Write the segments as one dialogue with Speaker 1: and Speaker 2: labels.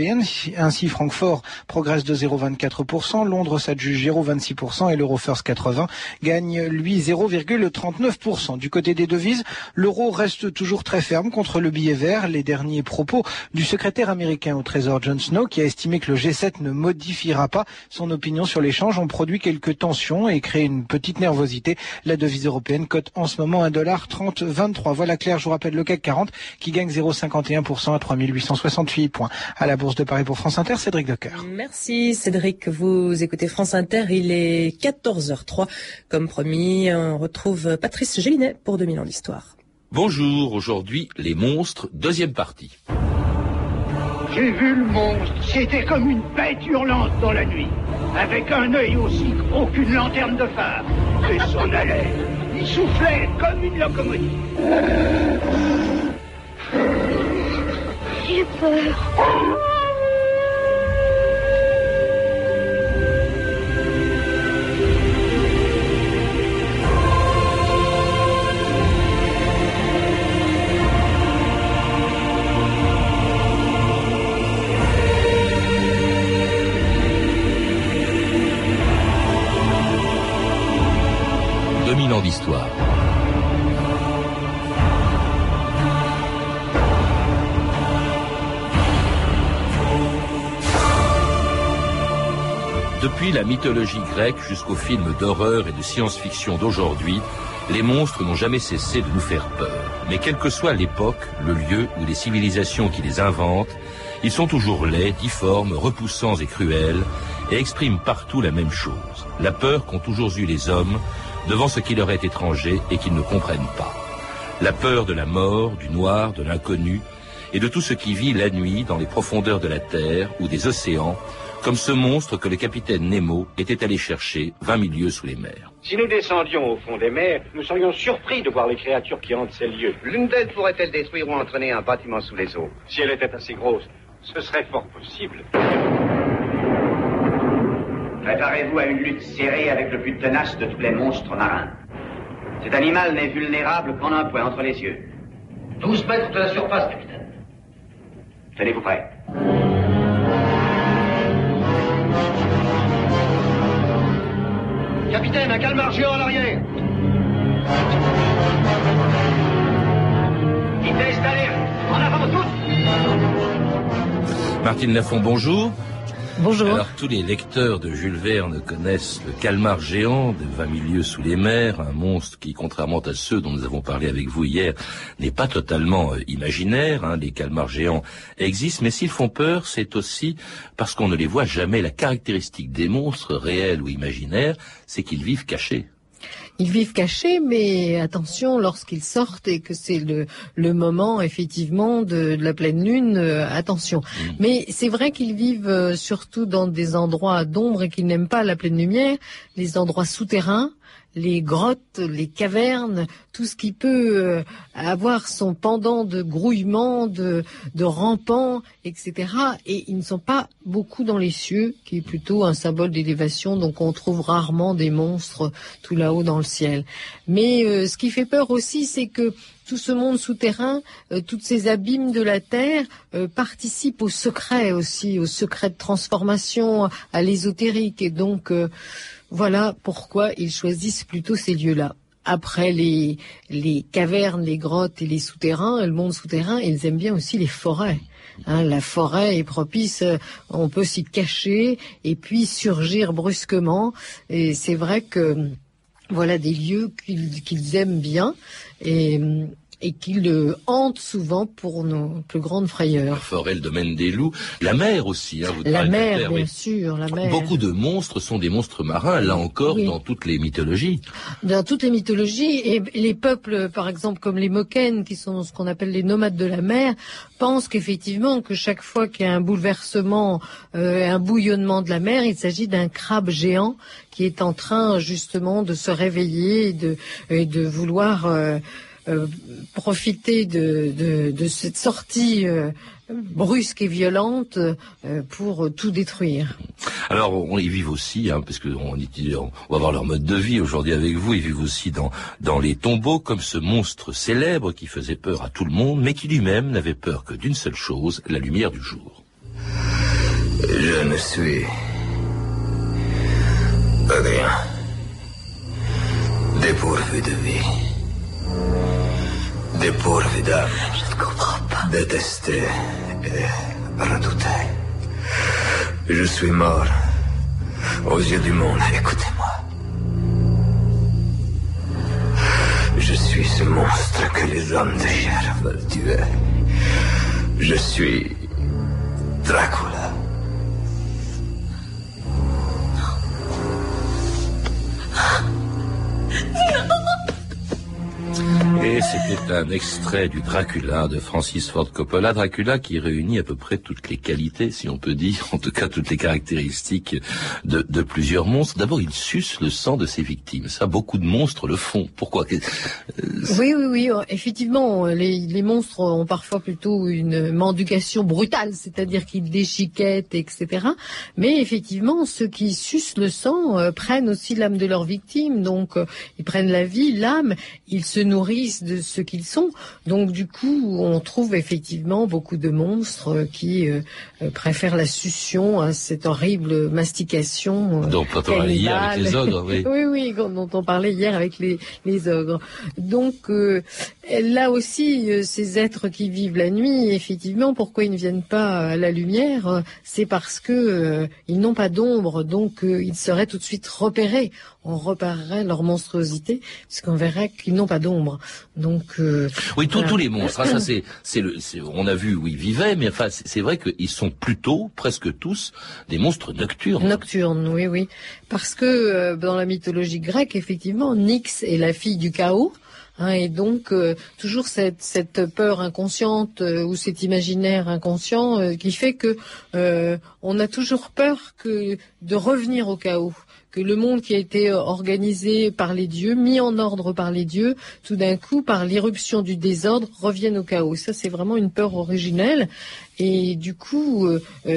Speaker 1: Ainsi, Francfort progresse de 0,24%, Londres s'adjuge 0,26% et l'Eurofirst 80 gagne, lui, 0,39%. Du côté des devises, l'euro reste toujours très ferme contre le billet vert. Les derniers propos du secrétaire américain au Trésor John Snow, qui a estimé que le G7 ne modifiera pas son opinion sur l'échange, ont produit quelques tensions et créé une petite nervosité. La devise européenne cote en ce moment 1,3023. Voilà clair, je vous rappelle le CAC 40 qui gagne 0,51% à 3868 points. À la de Paris pour France Inter, Cédric Decoeur.
Speaker 2: Merci Cédric, vous écoutez France Inter, il est 14h03. Comme promis, on retrouve Patrice Gélinet pour 2000 ans d'histoire.
Speaker 3: Bonjour, aujourd'hui les monstres, deuxième partie.
Speaker 4: J'ai vu le monstre, c'était comme une bête hurlante dans la nuit, avec un œil aussi gros qu'une lanterne de phare, et son haleine, il soufflait comme une locomotive.
Speaker 5: J'ai peur.
Speaker 3: 2000 ans d'histoire. Depuis la mythologie grecque jusqu'aux films d'horreur et de science-fiction d'aujourd'hui, les monstres n'ont jamais cessé de nous faire peur. Mais quelle que soit l'époque, le lieu ou les civilisations qui les inventent, ils sont toujours laids, difformes, repoussants et cruels, et expriment partout la même chose, la peur qu'ont toujours eu les hommes devant ce qui leur est étranger et qu'ils ne comprennent pas. La peur de la mort, du noir, de l'inconnu, et de tout ce qui vit la nuit dans les profondeurs de la Terre ou des océans, comme ce monstre que le capitaine Nemo était allé chercher 20 000 lieues sous les mers.
Speaker 4: Si nous descendions au fond des mers, nous serions surpris de voir les créatures qui hantent ces lieux.
Speaker 6: L'une d'elles pourrait-elle détruire ou entraîner un bâtiment sous les eaux?
Speaker 4: Si elle était assez grosse, ce serait fort possible.
Speaker 6: Préparez-vous à une lutte serrée avec le plus tenace de tous les monstres marins. Cet animal n'est vulnérable qu'en un point entre les yeux. 12 mètres de la surface, capitaine. Tenez-vous prêt.
Speaker 4: Capitaine, un calmar géant à l'arrière. Vitesse d'alerte. En avant tous.
Speaker 3: Martine Lafont, bonjour. Alors tous les lecteurs de Jules Verne connaissent le calmar géant de 20 milieux sous les mers, un monstre qui, contrairement à ceux dont nous avons parlé avec vous hier, n'est pas totalement euh, imaginaire. Hein. Les calmars géants existent, mais s'ils font peur, c'est aussi parce qu'on ne les voit jamais. La caractéristique des monstres, réels ou imaginaires, c'est qu'ils vivent cachés.
Speaker 7: Ils vivent cachés, mais attention, lorsqu'ils sortent et que c'est le, le moment effectivement de, de la pleine lune, euh, attention. Mais c'est vrai qu'ils vivent euh, surtout dans des endroits d'ombre et qu'ils n'aiment pas la pleine lumière, les endroits souterrains les grottes, les cavernes, tout ce qui peut euh, avoir son pendant de grouillement, de, de rampant, etc. Et ils ne sont pas beaucoup dans les cieux, qui est plutôt un symbole d'élévation, donc on trouve rarement des monstres tout là-haut dans le ciel. Mais euh, ce qui fait peur aussi, c'est que tout ce monde souterrain, euh, toutes ces abîmes de la terre euh, participent au secret aussi, au secret de transformation, à l'ésotérique. Et donc, euh, voilà pourquoi ils choisissent plutôt ces lieux-là. Après les, cavernes, les grottes et les souterrains, le monde souterrain, ils aiment bien aussi les forêts. Hein, la forêt est propice, euh, on peut s'y cacher et puis surgir brusquement. Et c'est vrai que voilà des lieux qu'ils aiment bien et qu'ils euh, hantent souvent pour nos plus grandes
Speaker 3: La
Speaker 7: frayeurs.
Speaker 3: forêt, le domaine des loups, la mer aussi. Hein, vous
Speaker 7: La mer, bien
Speaker 3: oui.
Speaker 7: sûr, la mer.
Speaker 3: Beaucoup de monstres sont des monstres marins, là encore,
Speaker 7: Oui.
Speaker 3: dans toutes les mythologies.
Speaker 7: Dans toutes les mythologies, et les peuples, par exemple, comme les Moken, qui sont ce qu'on appelle les nomades de la mer, pensent qu'effectivement, que chaque fois qu'il y a un bouleversement, euh, un bouillonnement de la mer, il s'agit d'un crabe géant qui est en train justement de se réveiller et de, et de vouloir euh, euh, profiter de, de, de cette sortie euh, brusque et violente euh, pour tout détruire.
Speaker 3: Alors, on, ils vivent aussi, hein, parce que on, va voir leur mode de vie aujourd'hui avec vous. Ils vivent aussi dans dans les tombeaux, comme ce monstre célèbre qui faisait peur à tout le monde, mais qui lui-même n'avait peur que d'une seule chose la lumière du jour.
Speaker 5: ne suis rien. Dépourvu de vie.
Speaker 7: Je ne comprends pas.
Speaker 5: Détesté et redouté. Je suis mort aux yeux du monde. Écoutez-moi. Je suis ce monstre que les hommes de chair veulent tuer. Je suis Dracula.
Speaker 3: C'était un extrait du Dracula de Francis Ford Coppola. Dracula qui réunit à peu près toutes les qualités, si on peut dire, en tout cas toutes les caractéristiques de, plusieurs monstres. D'abord, il suce le sang de ses victimes. Ça, beaucoup de monstres le font. Pourquoi
Speaker 7: Oui, oui, oui. Effectivement, les, les monstres ont parfois plutôt une mendication brutale, c'est-à-dire qu'ils déchiquettent, etc. Mais effectivement, ceux qui sucent le sang euh, prennent aussi l'âme de leurs victimes. Donc, euh, ils prennent la vie, l'âme, ils se nourrissent de ce qu'ils sont. Donc du coup, on trouve effectivement beaucoup de monstres qui euh, euh, préfèrent la succion à cette horrible mastication.
Speaker 3: Euh, dont on parlait hier avec les ogres, oui.
Speaker 7: oui, oui, dont on parlait hier avec les, les ogres. Donc là aussi, ces êtres qui vivent la nuit, effectivement, pourquoi ils ne viennent pas à la lumière C'est parce que ils n'ont pas d'ombre, donc ils seraient tout de suite repérés on repérerait leur monstruosité, puisqu'on verrait qu'ils n'ont pas d'ombre. Donc
Speaker 3: euh, oui, tous les monstres. Hein, ça c'est, c'est le, on a vu où ils vivaient, mais enfin c'est vrai qu'ils sont plutôt, presque tous, des monstres nocturnes.
Speaker 7: Nocturnes, oui, oui, parce que euh, dans la mythologie grecque, effectivement, Nyx est la fille du chaos. Hein, et donc euh, toujours cette, cette, peur inconsciente ou cet imaginaire inconscient qui fait que on a toujours peur que de revenir au chaos que le monde qui a été euh, organisé par les dieux, mis en ordre par les dieux, tout d'un coup, par l'irruption du désordre, revienne au chaos. Ça, c'est vraiment une peur originelle. Et du coup, euh, euh,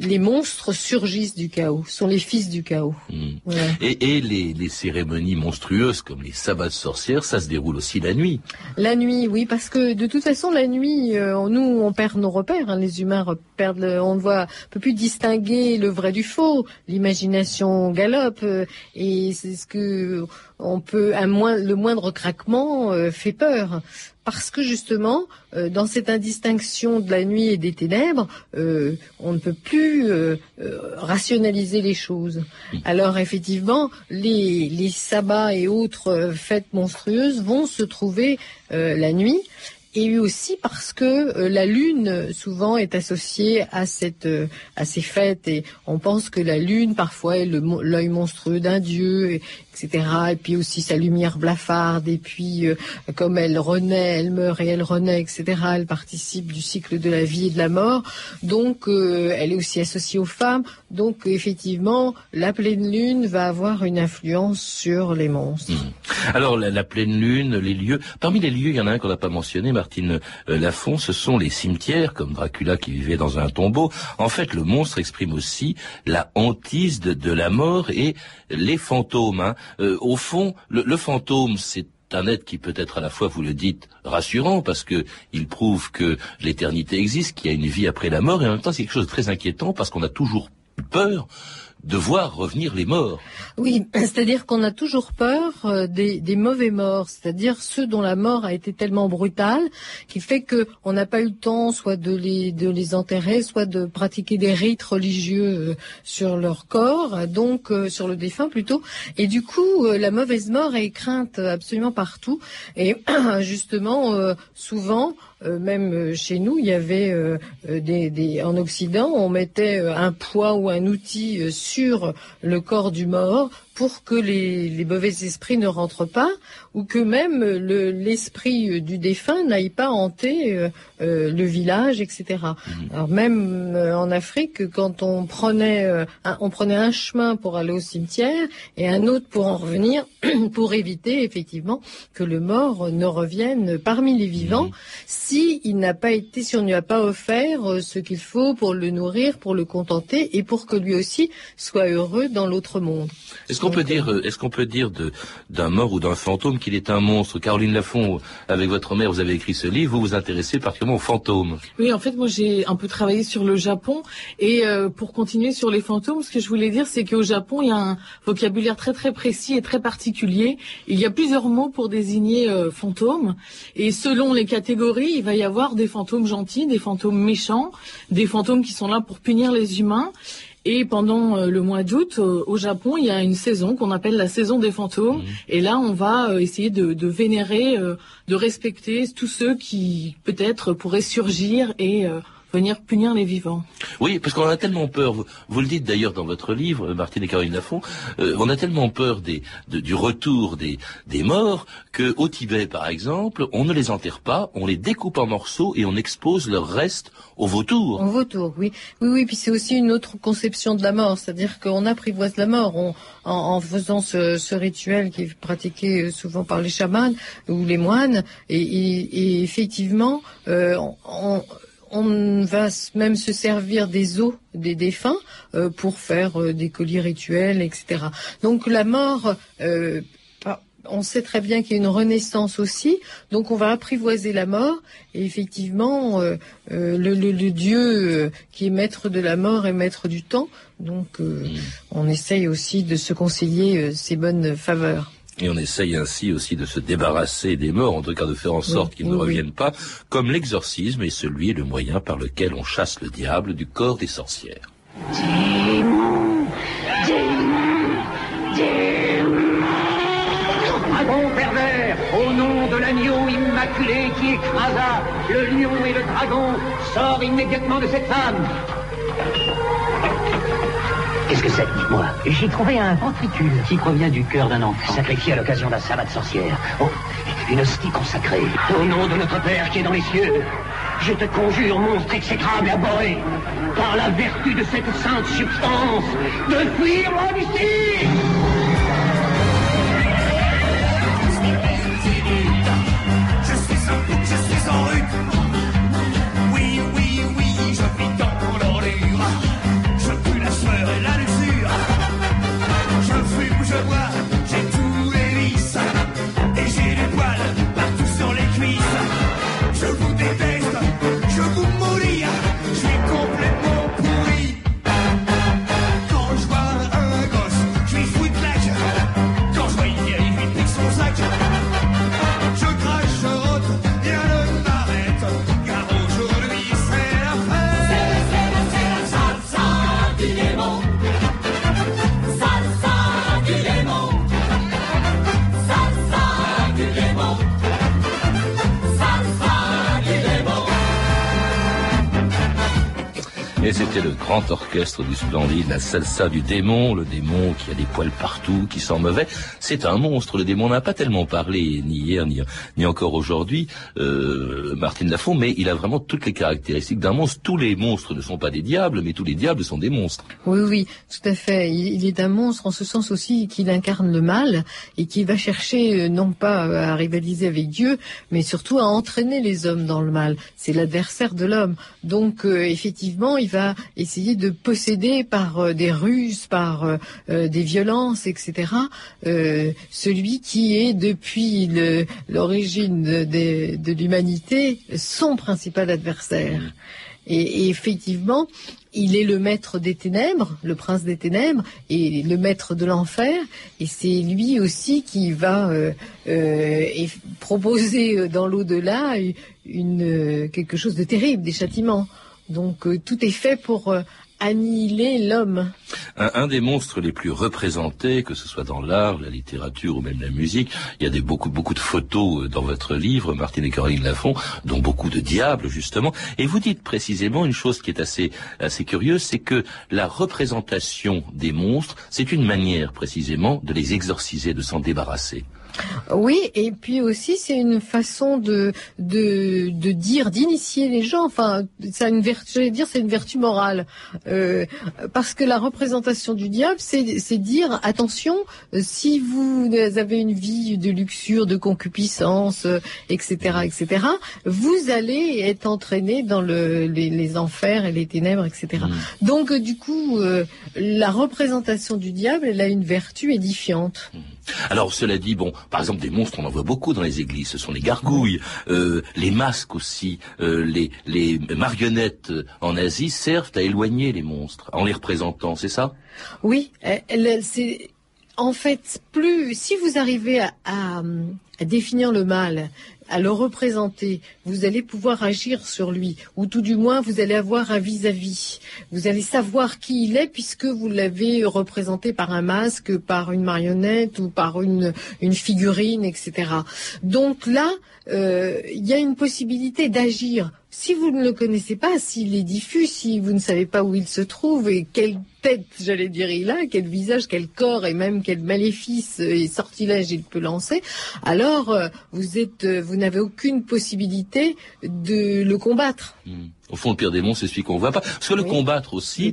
Speaker 7: les monstres surgissent du chaos, sont les fils du chaos.
Speaker 3: Hmm. Et, les, cérémonies monstrueuses comme les sabbats de sorcières, ça se déroule aussi la nuit.
Speaker 7: La nuit, oui, parce que de toute façon, la nuit, nous, on perd nos repères. Hein. les humains perdent, on ne voit, peut plus distinguer le vrai du faux. L'imagination galope euh, et c'est ce que on peut moins, le moindre craquement euh, fait peur. Parce que justement, euh, dans cette indistinction de la nuit et des ténèbres, on ne peut plus rationaliser les choses. Alors effectivement, les, sabbats et autres fêtes monstrueuses vont se trouver la nuit. Et aussi parce que euh, la lune souvent est associée euh, à ces fêtes. Et on pense que la lune parfois est l'œil monstrueux d'un dieu etc. Et puis aussi sa lumière blafarde, et puis euh, comme elle renaît, elle meurt et elle renaît, etc. Elle participe du cycle de la vie et de la mort. Donc euh, elle est aussi associée aux femmes. Donc effectivement, la pleine lune va avoir une influence sur les monstres.
Speaker 3: Mmh. Alors la, pleine lune, les lieux. Parmi les lieux, il y en a un qu'on n'a pas mentionné, Martine euh, Lafont, ce sont les cimetières, comme Dracula qui vivait dans un tombeau. En fait, le monstre exprime aussi la hantise de, la mort et les fantômes. Hein. Euh, au fond, le, fantôme, c'est un être qui peut être à la fois, vous le dites, rassurant parce que il prouve que l'éternité existe, qu'il y a une vie après la mort, et en même temps c'est quelque chose de très inquiétant parce qu'on a toujours peur de voir revenir les morts.
Speaker 7: Oui, c'est-à-dire qu'on a toujours peur euh, des, mauvais morts, c'est-à-dire ceux dont la mort a été tellement brutale qui fait que on n'a pas eu le temps soit de les de les enterrer, soit de pratiquer des rites religieux euh, sur leur corps, donc euh, sur le défunt plutôt. Et du coup, la mauvaise mort est crainte absolument partout. Et justement, souvent même euh, chez nous, il y avait euh, des, en Occident, on mettait un poids ou un outil sur le corps du mort pour que les, mauvais esprits ne rentrent pas ou que même l'esprit du défunt n'aille pas hanter le village, etc. Mhm. Alors même en Afrique, quand on prenait, un, on prenait un chemin pour aller au cimetière et un autre pour en revenir, pour éviter effectivement que le mort ne revienne parmi les vivants. Mhm si il n'a pas été, si on ne lui a pas offert euh, ce qu'il faut pour le nourrir, pour le contenter et pour que lui aussi soit heureux dans l'autre monde.
Speaker 3: Est-ce qu'on peut dire, est-ce qu'on peut dire d'un mort ou d'un fantôme qu'il est un monstre? Caroline Lafont, avec votre mère, vous avez écrit ce livre, vous vous intéressez particulièrement aux fantômes.
Speaker 8: Oui, en fait, moi j'ai un peu travaillé sur le Japon et pour continuer sur les fantômes, ce que je voulais dire, c'est qu'au Japon, il y a un vocabulaire très très précis et très particulier. Il y a plusieurs mots pour désigner fantômes et selon les catégories, il va y avoir des fantômes gentils, des fantômes méchants, des fantômes qui sont là pour punir les humains. Et pendant euh, le mois d'août, euh, au Japon, il y a une saison qu'on appelle la saison des fantômes. Mmh. Et là, on va euh, essayer de, de vénérer, de respecter tous ceux qui peut-être pourraient surgir et venir punir les vivants.
Speaker 3: Oui, parce qu'on a tellement peur, vous, le dites d'ailleurs dans votre livre, Martine et Caroline Lafont, euh, on a tellement peur des, du retour des, des morts que au Tibet, par exemple, on ne les enterre pas, on les découpe en morceaux et on expose leur reste aux vautours.
Speaker 7: Aux vautours, oui. Oui, oui, puis c'est aussi une autre conception de la mort, c'est-à-dire qu'on apprivoise la mort en, en, faisant ce, ce, rituel qui est pratiqué euh, souvent par les chamans ou les moines, et, et, et effectivement, euh, on, on va même se servir des os des défunts euh, pour faire euh, des colis rituels, etc. Donc la mort, euh, on sait très bien qu'il y a une renaissance aussi, donc on va apprivoiser la mort, et effectivement, le, Dieu qui est maître de la mort est maître du temps, donc on essaye aussi de se conseiller ses bonnes faveurs.
Speaker 3: Et on essaye ainsi aussi de se débarrasser des morts, en tout cas de faire en sorte qu'ils ne reviennent pas, comme l'exorcisme est celui et le moyen par lequel on chasse le diable du corps des sorcières.
Speaker 4: Démon Démon Démon Dragon pervers, au nom de l'agneau immaculé qui écrasa le lion et le dragon, sors immédiatement de cette femme Qu'est-ce que c'est Dites-moi.
Speaker 9: J'ai trouvé un ventricule qui provient du cœur d'un enfant.
Speaker 4: Sacrifié à l'occasion d'un sabbat de sorcière. Oh, une hostie consacrée. Au nom de notre Père qui est dans les cieux, je te conjure, monstre exécrable et abhorré, par la vertu de cette sainte substance, de fuir loin d'ici
Speaker 3: c'était le grand orchestre du splendide, la salsa du démon, le démon qui a des poils partout, qui sent mauvais. C'est un monstre, le démon n'a pas tellement parlé, ni hier, ni, ni encore aujourd'hui, euh, Martine Lafont, mais il a vraiment toutes les caractéristiques d'un monstre. Tous les monstres ne sont pas des diables, mais tous les diables sont des monstres.
Speaker 7: Oui, oui, tout à fait. Il, est un monstre en ce sens aussi qu'il incarne le mal et qu'il va chercher euh, non pas à rivaliser avec Dieu, mais surtout à entraîner les hommes dans le mal. C'est l'adversaire de l'homme. Donc, euh, effectivement, il va essayer de posséder par euh, des ruses, par euh, euh, des violences, etc. celui qui est depuis l'origine de, l'humanité son principal adversaire. Et, effectivement, il est le maître des ténèbres, le prince des ténèbres, et le maître de l'enfer. Et c'est lui aussi qui va proposer dans l'au-delà une, quelque chose de terrible, des châtiments. Donc euh, tout est fait pour euh, annihiler l'homme.
Speaker 3: Un, des monstres les plus représentés, que ce soit dans l'art, la littérature ou même la musique, il y a beaucoup de photos euh, dans votre livre, Martine et Caroline Lafont, dont beaucoup de diables justement. Et vous dites précisément une chose qui est assez, assez curieuse, c'est que la représentation des monstres, c'est une manière précisément de les exorciser, de s'en débarrasser.
Speaker 7: Oui, et puis aussi c'est une façon de de, de dire, d'initier les gens. Enfin, c'est une vertu, j'allais dire, c'est une vertu morale, euh, parce que la représentation du diable, c'est c'est dire attention, euh, si vous avez une vie de luxure, de concupiscence, etc., euh, etc., vous allez être entraîné dans le, les, les enfers et les ténèbres, etc.
Speaker 3: Mm.
Speaker 7: Donc, euh, du coup, euh, la représentation du diable, elle a une vertu édifiante.
Speaker 3: Alors cela dit, bon, par exemple des monstres, on en voit beaucoup dans les églises. Ce sont les gargouilles, euh, les masques aussi, euh, les, marionnettes euh, en Asie servent à éloigner les monstres en les représentant, c'est ça?
Speaker 7: Oui, c'est en fait plus si vous arrivez à définir le mal, à le représenter, vous allez pouvoir agir sur lui, ou tout du moins vous allez avoir un vis-à-vis. Vous allez savoir qui il est puisque vous l'avez représenté par un masque, par une marionnette ou par une, figurine, etc. Donc là, euh, il y a une possibilité d'agir. Si vous ne le connaissez pas, s'il est diffus, si vous ne savez pas où il se trouve et quelle tête, j'allais dire, il a, quel visage, quel corps et même quel maléfice et sortilège il peut lancer, alors euh, vous êtes, euh, vous n'avez aucune possibilité de le combattre.
Speaker 3: Hmm. Au fond, le pire monstres, c'est celui qu'on voit pas. Parce que le combattre aussi,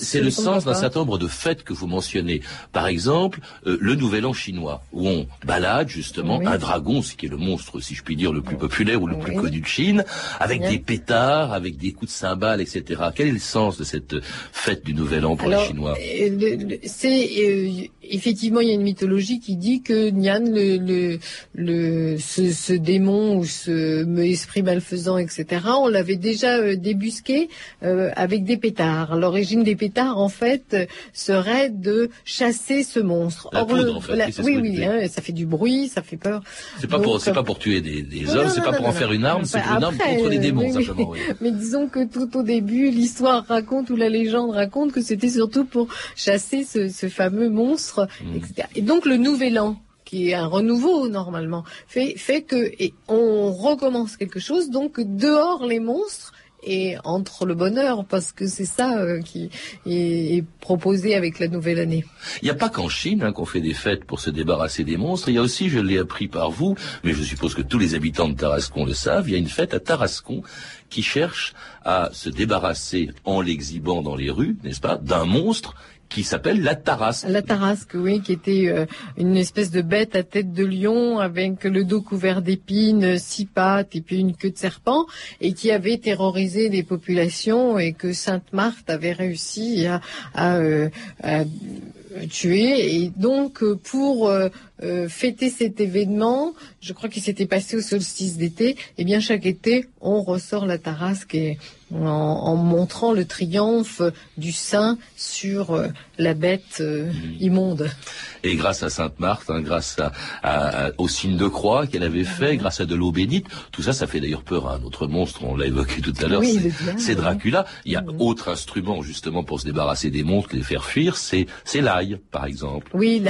Speaker 3: c'est le
Speaker 7: ne
Speaker 3: sens d'un certain nombre de fêtes que vous mentionnez. Par exemple, euh, le Nouvel An chinois, où on balade justement
Speaker 7: Oui.
Speaker 3: un dragon, ce qui est le monstre, si je puis dire, le plus populaire ou le plus connu de Chine, avec des pétards, avec des coups de cymbales, etc. Quel est le sens de cette fête du Nouvel An pour les Chinois?
Speaker 7: euh, c'est euh, effectivement il y a une mythologie qui dit que Nian, le, le, le ce, ce démon ou ce esprit malfaisant, etc. On l'avait déjà euh, débusqué euh, avec des pétards. L'origine des pétards, en fait, euh, serait de chasser ce monstre.
Speaker 3: La
Speaker 7: Or,
Speaker 3: poudre,
Speaker 7: le-
Speaker 3: en fait,
Speaker 7: la-
Speaker 3: oui,
Speaker 7: oui, hein, ça fait du bruit, ça fait peur.
Speaker 3: C'est pas pour, c'est
Speaker 7: euh,
Speaker 3: pas pour tuer des, des hommes, c'est pas
Speaker 7: non,
Speaker 3: pour en
Speaker 7: non,
Speaker 3: faire une arme, c'est une arme contre les
Speaker 7: euh,
Speaker 3: démons,
Speaker 7: oui, oui.
Speaker 3: simplement. oui.
Speaker 7: Mais disons que tout au début, l'histoire raconte ou la légende raconte que c'était surtout pour chasser ce, ce fameux monstre,
Speaker 3: Mmh.
Speaker 7: etc. Et donc le nouvel an qui est un renouveau normalement, fait, fait que et on recommence quelque chose, donc dehors les monstres et entre le bonheur, parce que c'est ça euh, qui est, proposé avec la nouvelle année.
Speaker 3: Il n'y a pas qu'en Chine hein, qu'on fait des fêtes pour se débarrasser des monstres. Il y a aussi, je l'ai appris par vous, mais je suppose que tous les habitants de Tarascon le savent, il y a une fête à Tarascon qui cherche à se débarrasser en l'exhibant dans les rues, n'est-ce pas, d'un monstre qui s'appelle la Tarasque.
Speaker 7: La tarasque, oui, qui était euh, une espèce de bête à tête de lion avec le dos couvert d'épines, six pattes et puis une queue de serpent, et qui avait terrorisé les populations et que Sainte Marthe avait réussi à, euh, tuer. Et donc, pour euh, fêter cet événement, je crois qu'il s'était passé au solstice d'été, et bien chaque été, on ressort la tarasque et en, en montrant le triomphe du saint sur euh, la bête euh, immonde.
Speaker 3: Et grâce à Sainte Marthe, hein, grâce à, à- à- au signe de croix qu'elle avait fait, grâce à de l'eau bénite, tout ça, ça fait d'ailleurs peur à un autre monstre, on l'a évoqué tout à l'heure,
Speaker 7: Oui,
Speaker 3: c'est-. Dracula. Il y a autre instrument justement pour se débarrasser des monstres, les faire fuir, c'est l'ail, par exemple.
Speaker 7: Oui,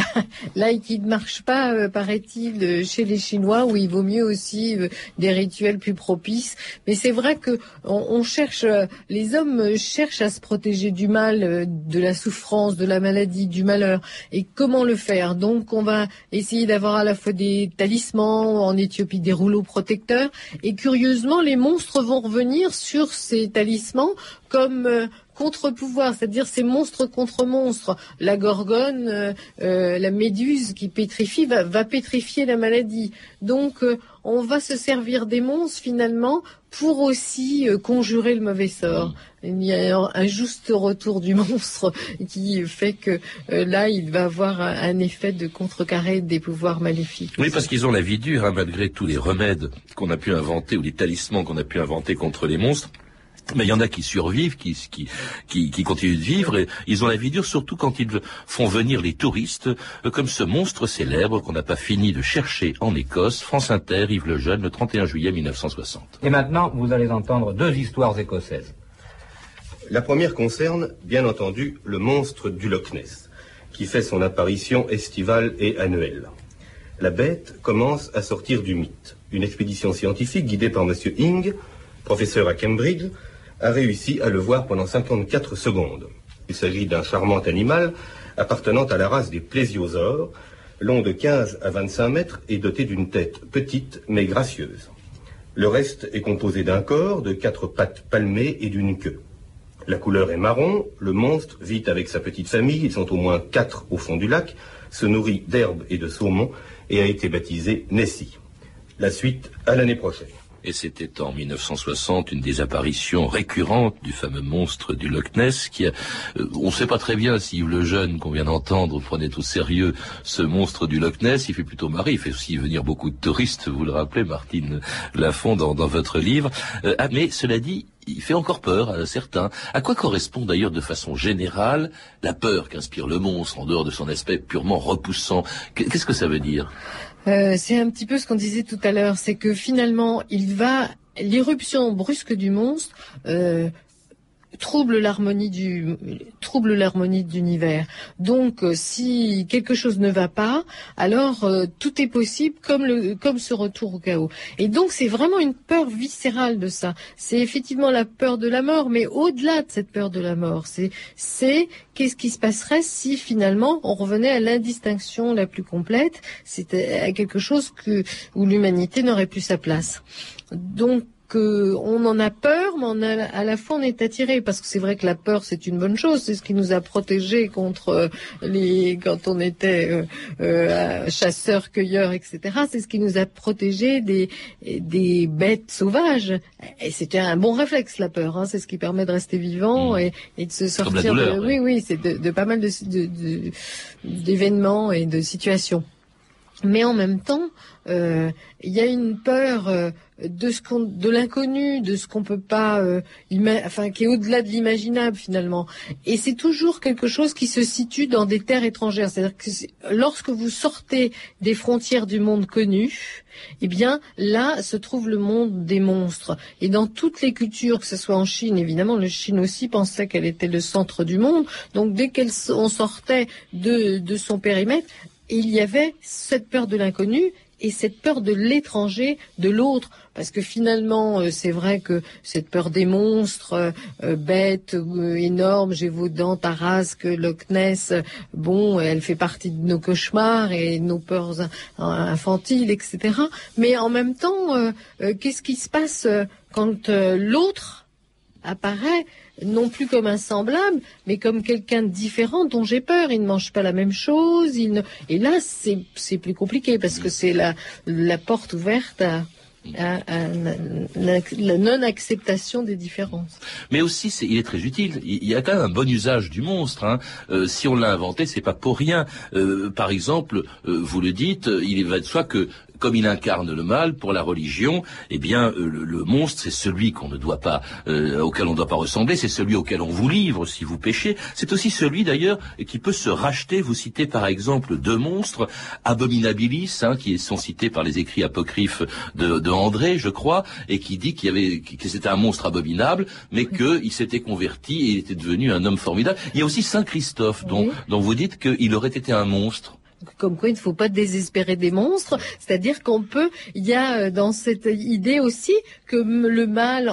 Speaker 7: là qui ne marche pas, euh, paraît-il, chez les Chinois, où il vaut mieux aussi euh, des rituels plus propices. Mais c'est vrai que on, on cherche, euh, les hommes euh, cherchent à se protéger du mal, euh, de la souffrance, de la maladie, du malheur. Et comment le faire? Donc, on va essayer d'avoir à la fois des talismans, en Éthiopie des rouleaux protecteurs. Et curieusement, les monstres vont revenir sur ces talismans comme contre-pouvoir, c'est-à-dire ces monstres contre monstres. La gorgone, euh, euh, la méduse qui pétrifie va, va pétrifier la maladie. Donc euh, on va se servir des monstres finalement pour aussi conjurer le mauvais sort. Il y a un, un juste retour du monstre qui fait que là il va avoir un, un effet de contrecarré des pouvoirs maléfiques.
Speaker 3: Oui, parce qu'ils ont la vie dure, hein, malgré tous les remèdes qu'on a pu inventer ou les talismans qu'on a pu inventer contre les monstres. Mais il y en a qui survivent, qui, qui, qui, qui continuent de vivre, et ils ont la vie dure, surtout quand ils font venir les touristes, euh, comme ce monstre célèbre qu'on n'a pas fini de chercher en Écosse, France Inter, Yves Lejeune, le 31 juillet 1960.
Speaker 10: Et maintenant, vous allez entendre deux histoires écossaises.
Speaker 11: La première concerne, bien entendu, le monstre du Loch Ness, qui fait son apparition estivale et annuelle. La bête commence à sortir du mythe. Une expédition scientifique guidée par M. Ing, professeur à Cambridge, a réussi à le voir pendant 54 secondes. Il s'agit d'un charmant animal appartenant à la race des plésiosaures, long de 15 à 25 mètres et doté d'une tête petite mais gracieuse. Le reste est composé d'un corps, de quatre pattes palmées et d'une queue. La couleur est marron, le monstre vit avec sa petite famille, ils sont au moins quatre au fond du lac, se nourrit d'herbes et de saumon et a été baptisé Nessie. La suite à l'année prochaine.
Speaker 3: Et c'était en 1960 une des apparitions récurrentes du fameux monstre du Loch Ness qui a, euh, on ne sait pas très bien si le jeune qu'on vient d'entendre prenait au sérieux ce monstre du Loch Ness. Il fait plutôt marrer. Il fait aussi venir beaucoup de touristes. Vous le rappelez, Martine Lafont, dans, dans votre livre. Euh, ah, mais cela dit, il fait encore peur à certains. À quoi correspond d'ailleurs de façon générale la peur qu'inspire le monstre en dehors de son aspect purement repoussant? Qu'est-ce que ça veut dire?
Speaker 7: Euh, c'est un petit peu ce qu'on disait tout à l'heure, c'est que finalement, il va l'irruption brusque du monstre euh, trouble l'harmonie du trouble l'harmonie d'univers. Donc euh, si quelque chose ne va pas, alors euh, tout est possible comme le comme ce retour au chaos. Et donc c'est vraiment une peur viscérale de ça. C'est effectivement la peur de la mort, mais au-delà de cette peur de la mort, c'est c'est qu'est-ce qui se passerait si finalement on revenait à l'indistinction la plus complète, c'était à quelque chose que où l'humanité n'aurait plus sa place. Donc on en a peur, mais à la fois on est attiré parce que c'est vrai que la peur c'est une bonne chose, c'est ce qui nous a protégés contre euh, les quand on était euh, euh, chasseurs, cueilleurs, etc. C'est ce qui nous a protégés des des bêtes sauvages. Et c'était un bon réflexe la peur, hein. c'est ce qui permet de rester vivant mmh. et, de se sortir.
Speaker 3: de,
Speaker 7: Oui, oui, c'est de, pas mal de d'événements et de situations. Mais en même temps, il y a une peur de ce qu'on, de l'inconnu, de ce qu'on peut pas, euh, enfin, qui est au-delà de l'imaginable finalement. Et c'est toujours quelque chose qui se situe dans des terres étrangères. C'est-à-dire que lorsque vous sortez des frontières du monde connu, eh bien là se trouve le monde des monstres. Et dans toutes les cultures, que ce soit en Chine, évidemment, la Chine aussi pensait qu'elle était le centre du monde. Donc dès qu'on sortait de, de son périmètre, il y avait cette peur de l'inconnu et cette peur de l'étranger, de l'autre, parce que finalement, euh, c'est vrai que cette peur des monstres, euh, euh, bêtes, énormes, dents, Tarasque, Loch Ness, bon, elle fait partie de nos cauchemars et nos peurs infantiles, etc. Mais en même temps, qu'est-ce qui se passe quand l'autre apparaît non plus comme un semblable, mais comme quelqu'un de différent dont j'ai peur. Il ne mange pas la même chose. Il Et là, c'est plus compliqué parce que c'est la, la porte ouverte à, la, non-acceptation des différences.
Speaker 3: Mais aussi, il est très utile. Il y a quand même un bon usage du monstre. Hein. Euh, si on l'a inventé, c'est pas pour rien. Euh, par exemple, euh, vous le dites, il va de soi que comme il incarne le mal pour la religion, eh bien euh, le, monstre c'est celui qu'on ne doit pas, euh, auquel on ne doit pas ressembler, c'est celui auquel on vous livre si vous péchez. C'est aussi celui d'ailleurs qui peut se racheter. Vous citez par exemple deux monstres, Abominabilis, hein, qui sont cités par les écrits apocryphes de, de André, je crois, et qui dit qu'il y avait que c'était un monstre abominable, mais qu'il s'était converti et il était devenu un homme formidable. Il y a aussi Saint Christophe, dont, dont vous dites qu'il aurait été un monstre
Speaker 7: comme quoi il ne faut pas désespérer des monstres, c'est-à-dire qu'on peut, il y a euh, dans cette idée aussi que le mal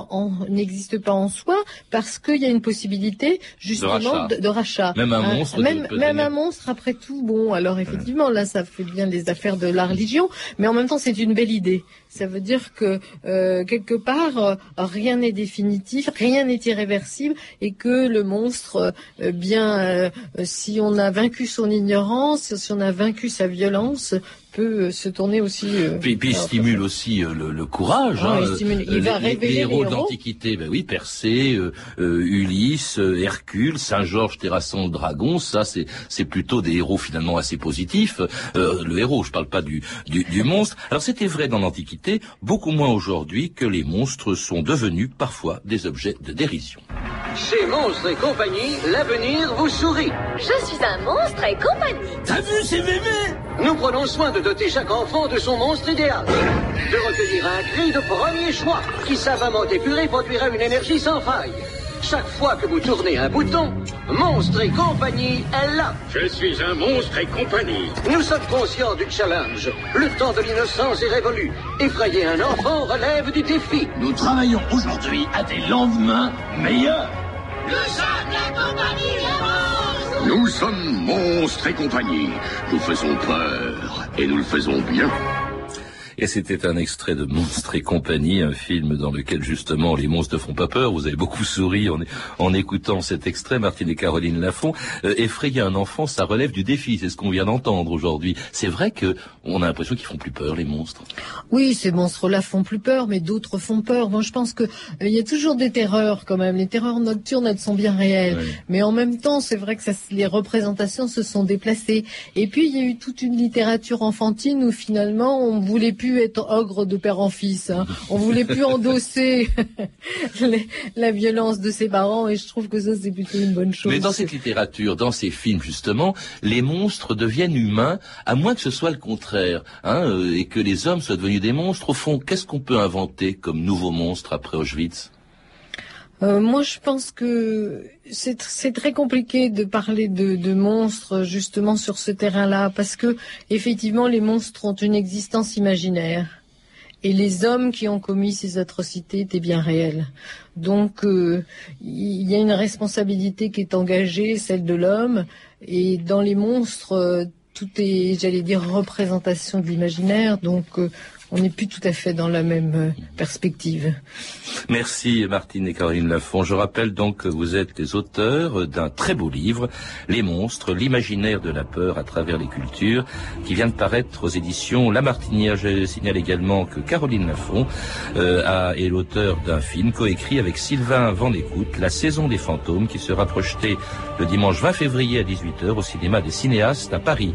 Speaker 7: n'existe pas en soi parce qu'il y a une possibilité justement de rachat.
Speaker 3: Même un hein, monstre.
Speaker 7: même, même un monstre après tout. Bon, alors effectivement là ça fait bien les affaires de la religion, mais en même temps c'est une belle idée. Ça veut dire que euh, quelque part euh, rien n'est définitif, rien n'est irréversible et que le monstre, bien si on a vaincu son ignorance, si on a vaincu sa violence, peut euh, se tourner aussi.
Speaker 3: Euh, puis, puis il stimule aussi euh, le, courage.
Speaker 7: Ah, hein, il, va les, révéler les
Speaker 3: héros de l'Antiquité, ben oui, Persée, Ulysse, Hercule, Saint-Georges terrassant le dragon, ça c'est c'est plutôt des héros finalement assez positifs. le héros, je parle pas du, du, du monstre. Alors c'était vrai dans l'Antiquité, beaucoup moins aujourd'hui que les monstres sont devenus parfois des objets de dérision.
Speaker 12: Chez Monstres et compagnie, l'avenir vous sourit.
Speaker 13: Je suis un monstre et compagnie.
Speaker 12: T'as vu, c'est mémé Nous prenons soin de doter chaque enfant de son monstre idéal. De recueillir un cri de premier choix qui savamment épuré produira une énergie sans faille. Chaque fois que vous tournez un bouton, Monstre et compagnie est là.
Speaker 14: Je suis un monstre et compagnie.
Speaker 12: Nous sommes conscients du challenge. Le temps de l'innocence est révolu. Effrayer un enfant relève du défi.
Speaker 14: Nous travaillons aujourd'hui à des lendemains meilleurs.
Speaker 13: Nous sommes des monstres
Speaker 14: Nous monstres et compagnie. Nous faisons peur et nous le faisons bien.
Speaker 3: Et c'était un extrait de Monstres et compagnie, un film dans lequel justement les monstres ne font pas peur. Vous avez beaucoup souri en, en écoutant cet extrait, Martine et Caroline Lafont. Euh, effrayer un enfant, ça relève du défi, c'est ce qu'on vient d'entendre aujourd'hui. C'est vrai que on a l'impression qu'ils font plus peur, les monstres.
Speaker 7: Oui, ces monstres-là font plus peur, mais d'autres font peur. Moi, je pense que euh, y a toujours des terreurs quand même. Les terreurs nocturnes, elles sont bien réelles.
Speaker 3: Oui.
Speaker 7: Mais en même temps, c'est vrai que ça, les représentations se sont déplacées. Et puis, il y a eu toute une littérature enfantine où finalement, on voulait plus être ogre de père en fils. Hein. On voulait plus endosser la violence de ses parents. Et je trouve que ça, c'est plutôt une bonne chose.
Speaker 3: Mais dans cette littérature, dans ces films justement, les monstres deviennent humains, à moins que ce soit le contraire, hein, euh, et que les hommes soient devenus des monstres. Au fond, qu'est-ce qu'on peut inventer comme nouveau monstre après Auschwitz?
Speaker 7: Euh, moi, je pense que c'est tr- c'est très compliqué de parler de, monstres justement sur ce terrain-là, parce que effectivement, les monstres ont une existence imaginaire. Et les hommes qui ont commis ces atrocités étaient bien réels. Donc, euh, il y a une responsabilité qui est engagée, celle de l'homme. Et dans les monstres, euh, tout est, j'allais dire, représentation de l'imaginaire. Donc, on n'est plus tout à fait dans la même euh, perspective.
Speaker 3: Merci Martine et Caroline Lafont. Je rappelle donc que vous êtes les auteurs d'un très beau livre, Les monstres, l'imaginaire de la peur à travers les cultures, qui vient de paraître aux éditions La Martinière. Je signale également que Caroline Lafont euh, a- est l'auteur d'un film coécrit avec Sylvain Van La saison des fantômes, qui sera projeté le dimanche 20 février à 18h au cinéma des cinéastes à Paris.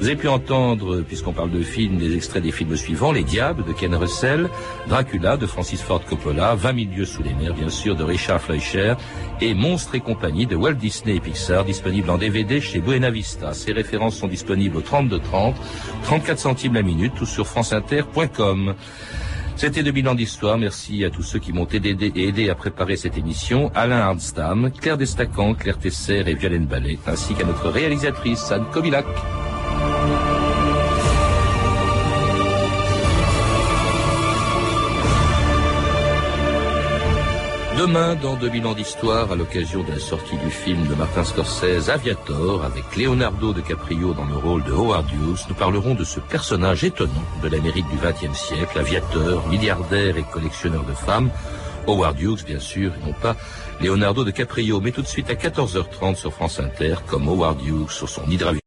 Speaker 3: Vous avez pu entendre, puisqu'on parle de films, des extraits des films suivants, Les Diables de Ken Russell, Dracula de Francis Ford Coppola, 20 000 lieues sous les mers, bien sûr, de Richard Fleischer, et Monstres et compagnie de Walt Disney et Pixar, disponible en DVD chez Buena Vista. Ces références sont disponibles au 32 30, 34 centimes la minute ou sur franceinter.com. C'était 2000 ans d'histoire. Merci à tous ceux qui m'ont aidé aidé à préparer cette émission. Alain Hardstam, Claire Destacan, Claire Tesser et Violaine Ballet, ainsi qu'à notre réalisatrice Anne Kobilac. Demain, dans 2000 ans d'histoire, à l'occasion de la sortie du film de Martin Scorsese, Aviator, avec Leonardo DiCaprio dans le rôle de Howard Hughes, nous parlerons de ce personnage étonnant de l'Amérique du XXe siècle, aviateur, milliardaire et collectionneur de femmes. Howard Hughes, bien sûr, et non pas Leonardo DiCaprio. Mais tout de suite à 14h30 sur France Inter, comme Howard Hughes sur son hydravion.